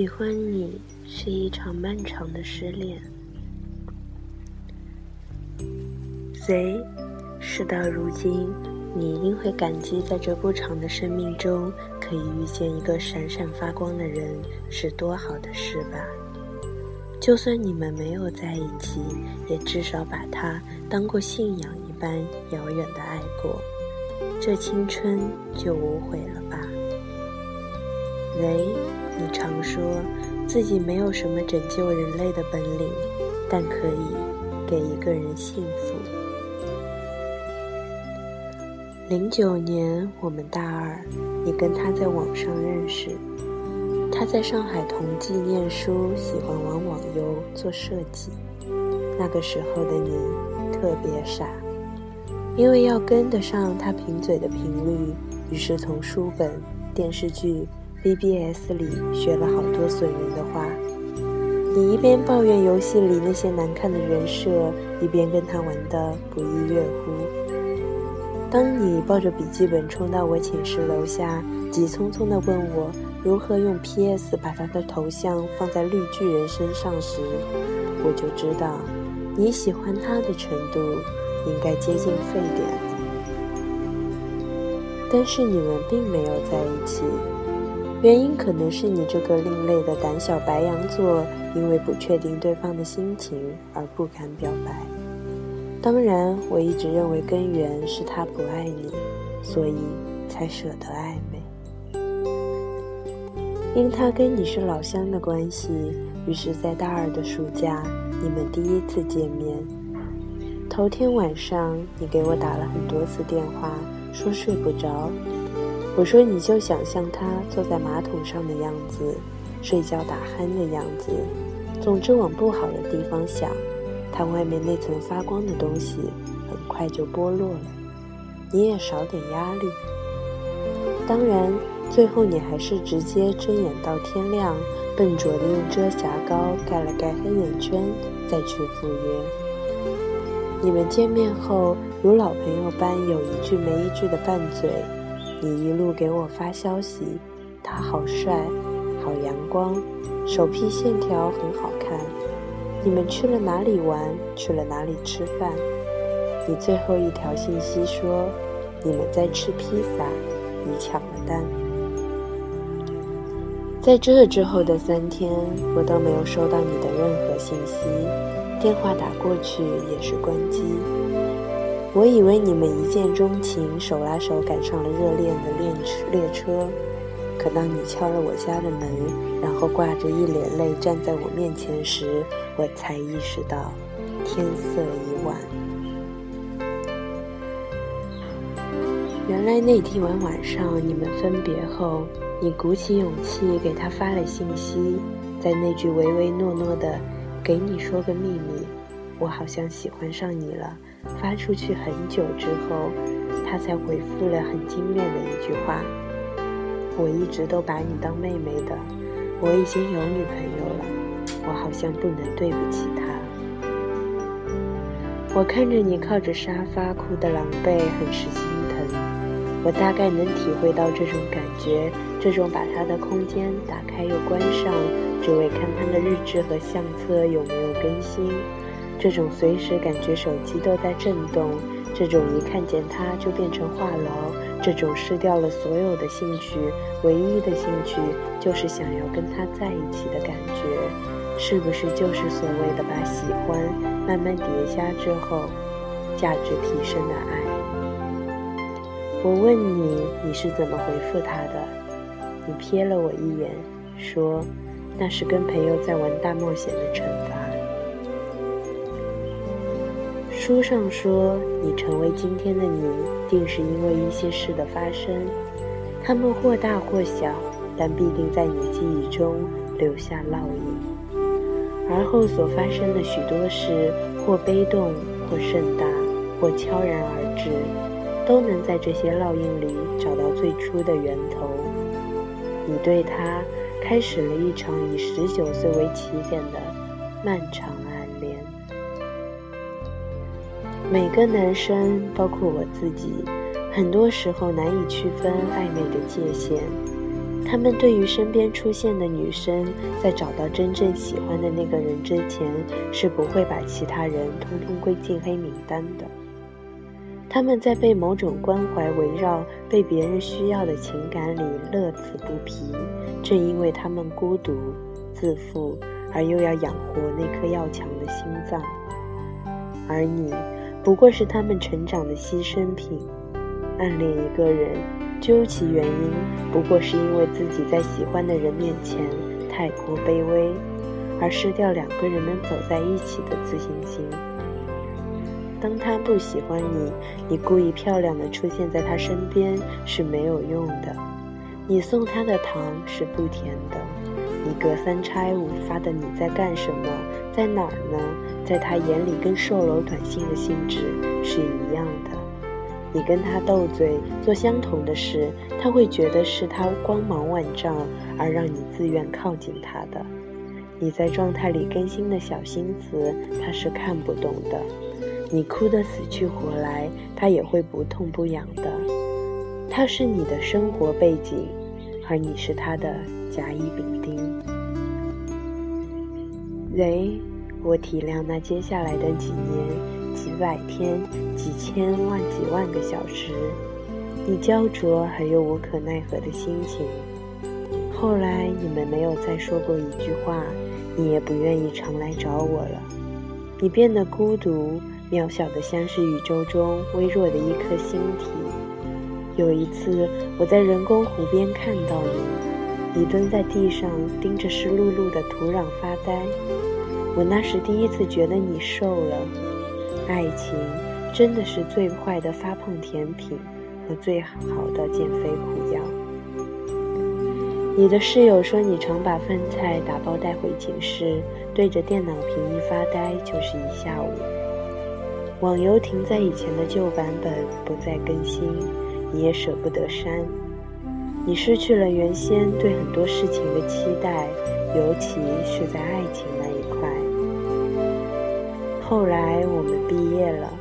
喜欢你是一场漫长的失恋。谁？事到如今，你一定会感激，在这不长的生命中，可以遇见一个闪闪发光的人，是多好的事吧？就算你们没有在一起，也至少把他当过信仰一般遥远的爱过，这青春就无悔了吧？雷，你常说自己没有什么拯救人类的本领，但可以给一个人幸福。零九年我们大二，你跟他在网上认识。他在上海同济念书，喜欢玩网游、做设计。那个时候的你特别傻，因为要跟得上他贫嘴的频率，于是从书本、电视剧、BBS 里学了好多损人的话。你一边抱怨游戏里那些难看的人设，一边跟他玩得不亦乐乎。当你抱着笔记本冲到我寝室楼下，急匆匆地问我。如何用 PS 把他的头像放在绿巨人身上时，我就知道你喜欢他的程度应该接近沸点。但是你们并没有在一起，原因可能是你这个另类的胆小白羊座，因为不确定对方的心情而不敢表白。当然，我一直认为根源是他不爱你，所以才舍得暧昧。因他跟你是老乡的关系，于是，在大二的暑假，你们第一次见面。头天晚上，你给我打了很多次电话，说睡不着。我说你就想象他坐在马桶上的样子，睡觉打鼾的样子，总之往不好的地方想。他外面那层发光的东西，很快就剥落了，你也少点压力。当然。最后，你还是直接睁眼到天亮，笨拙地用遮瑕膏盖了盖黑眼圈，再去赴约。你们见面后，如老朋友般有一句没一句的拌嘴。你一路给我发消息，他好帅，好阳光，手臂线条很好看。你们去了哪里玩？去了哪里吃饭？你最后一条信息说，你们在吃披萨，你抢了单。在这之后的三天，我都没有收到你的任何信息，电话打过去也是关机。我以为你们一见钟情，手拉手赶上了热恋的列车列车，可当你敲了我家的门，然后挂着一脸泪站在我面前时，我才意识到天色已晚。原来那天晚上你们分别后。你鼓起勇气给他发了信息，在那句唯唯诺诺的“给你说个秘密，我好像喜欢上你了”发出去很久之后，他才回复了很精炼的一句话：“我一直都把你当妹妹的，我已经有女朋友了，我好像不能对不起她。”我看着你靠着沙发哭得狼狈，很是心疼。我大概能体会到这种感觉。这种把他的空间打开又关上，只为看他的日志和相册有没有更新；这种随时感觉手机都在震动；这种一看见他就变成话痨；这种失掉了所有的兴趣，唯一的兴趣就是想要跟他在一起的感觉，是不是就是所谓的把喜欢慢慢叠加之后，价值提升的爱？我问你，你是怎么回复他的？你瞥了我一眼，说：“那是跟朋友在玩大冒险的惩罚。”书上说，你成为今天的你，定是因为一些事的发生，它们或大或小，但必定在你记忆中留下烙印。而后所发生的许多事，或悲动，或盛大，或悄然而至，都能在这些烙印里找到最初的源头。你对他开始了一场以十九岁为起点的漫长每个男生，包括我自己，很多时候难以区分暧昧的界限。他们对于身边出现的女生，在找到真正喜欢的那个人之前，是不会把其他人通通归进黑名单的。他们在被某种关怀围绕、被别人需要的情感里乐此不疲，正因为他们孤独、自负，而又要养活那颗要强的心脏。而你，不过是他们成长的牺牲品。暗恋一个人，究其原因，不过是因为自己在喜欢的人面前太过卑微，而失掉两个人能走在一起的自信心。当他不喜欢你，你故意漂亮的出现在他身边是没有用的。你送他的糖是不甜的。你隔三差五发的你在干什么，在哪儿呢？在他眼里，跟售楼短信的性质是一样的。你跟他斗嘴，做相同的事，他会觉得是他光芒万丈，而让你自愿靠近他的。你在状态里更新的小心思，他是看不懂的。你哭得死去活来，他也会不痛不痒的。他是你的生活背景，而你是他的甲乙丙丁。雷。我体谅那接下来的几年、几百天、几千万、几万个小时，你焦灼而又无可奈何的心情。后来你们没有再说过一句话，你也不愿意常来找我了。你变得孤独、渺小的，像是宇宙中微弱的一颗星体。有一次，我在人工湖边看到你，你蹲在地上，盯着湿漉漉的土壤发呆。我那时第一次觉得你瘦了，爱情真的是最坏的发胖甜品和最好的减肥苦药。你的室友说你常把饭菜打包带回寝室，对着电脑屏一发呆就是一下午。网游停在以前的旧版本，不再更新，你也舍不得删。你失去了原先对很多事情的期待，尤其是在爱情那一。后来我们毕业了，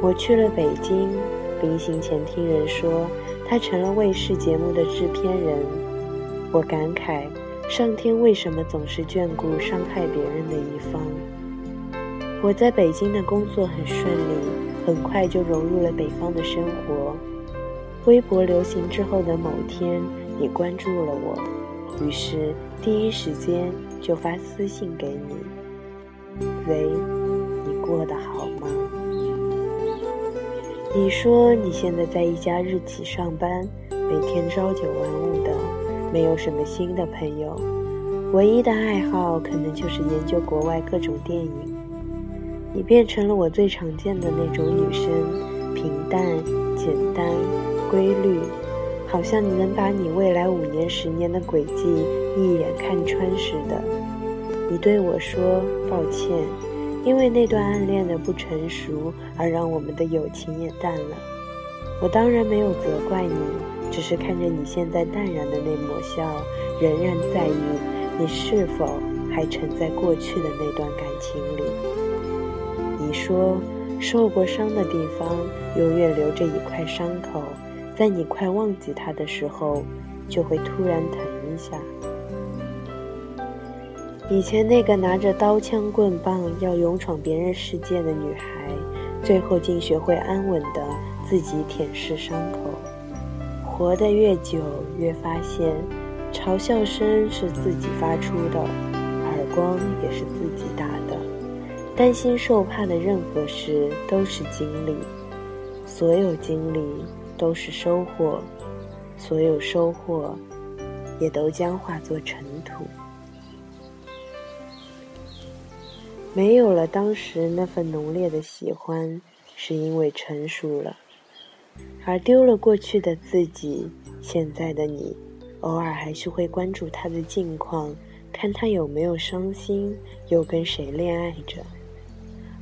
我去了北京。临行前听人说，他成了卫视节目的制片人。我感慨，上天为什么总是眷顾伤害别人的一方？我在北京的工作很顺利，很快就融入了北方的生活。微博流行之后的某天，你关注了我，于是第一时间就发私信给你，喂。过得好吗？你说你现在在一家日企上班，每天朝九晚五的，没有什么新的朋友，唯一的爱好可能就是研究国外各种电影。你变成了我最常见的那种女生，平淡、简单、规律，好像你能把你未来五年、十年的轨迹一眼看穿似的。你对我说抱歉。因为那段暗恋的不成熟，而让我们的友情也淡了。我当然没有责怪你，只是看着你现在淡然的那抹笑，仍然在意你是否还沉在过去的那段感情里。你说，受过伤的地方永远留着一块伤口，在你快忘记它的时候，就会突然疼一下。以前那个拿着刀枪棍棒要勇闯别人世界的女孩，最后竟学会安稳的自己舔舐伤口。活得越久，越发现，嘲笑声是自己发出的，耳光也是自己打的。担心受怕的任何事都是经历，所有经历都是收获，所有收获也都将化作尘土。没有了当时那份浓烈的喜欢，是因为成熟了；而丢了过去的自己，现在的你，偶尔还是会关注他的近况，看他有没有伤心，又跟谁恋爱着。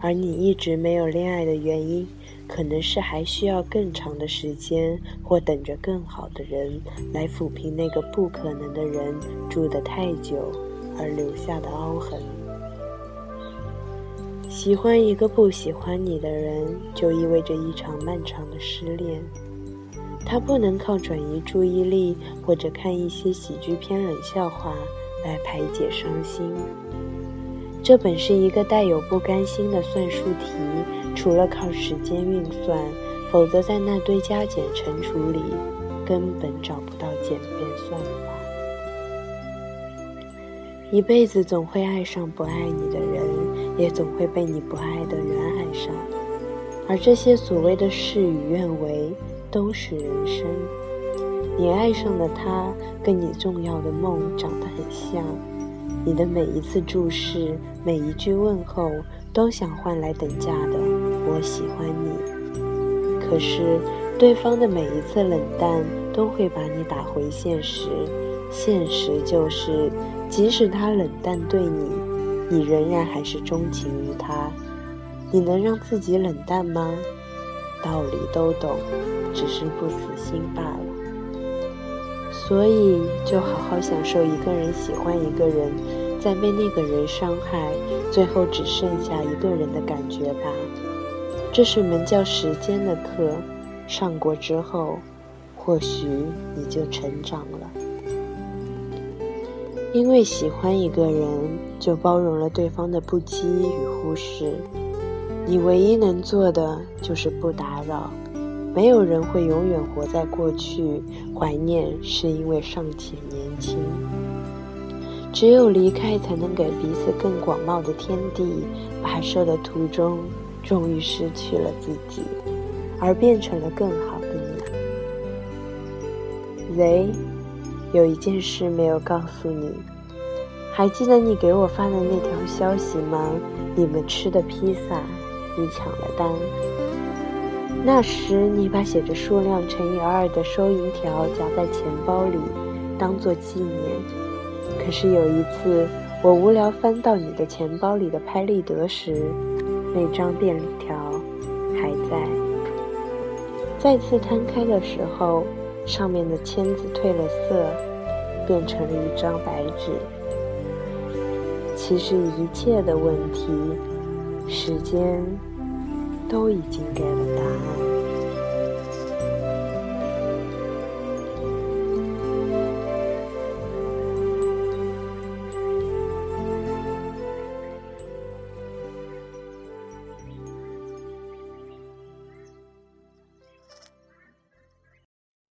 而你一直没有恋爱的原因，可能是还需要更长的时间，或等着更好的人来抚平那个不可能的人住得太久而留下的凹痕。喜欢一个不喜欢你的人，就意味着一场漫长的失恋。他不能靠转移注意力或者看一些喜剧片冷笑话来排解伤心。这本是一个带有不甘心的算术题，除了靠时间运算，否则在那堆加减乘除里根本找不到简便算法。一辈子总会爱上不爱你的人，也总会被你不爱的人爱上，而这些所谓的事与愿违。都是人生。你爱上的他，跟你重要的梦长得很像。你的每一次注视，每一句问候，都想换来等价的“我喜欢你”。可是，对方的每一次冷淡，都会把你打回现实。现实就是，即使他冷淡对你，你仍然还是钟情于他。你能让自己冷淡吗？道理都懂，只是不死心罢了。所以，就好好享受一个人喜欢一个人，再被那个人伤害，最后只剩下一个人的感觉吧。这是门叫时间的课，上过之后，或许你就成长了。因为喜欢一个人，就包容了对方的不羁与忽视。你唯一能做的就是不打扰。没有人会永远活在过去，怀念是因为尚且年轻。只有离开，才能给彼此更广袤的天地。跋涉的途中，终于失去了自己，而变成了更好的你。Z，有一件事没有告诉你，还记得你给我发的那条消息吗？你们吃的披萨。你抢了单，那时你把写着数量乘以二的收银条夹在钱包里，当做纪念。可是有一次，我无聊翻到你的钱包里的拍立得时，那张便条还在。再次摊开的时候，上面的签子褪了色，变成了一张白纸。其实一切的问题。时间都已经给了你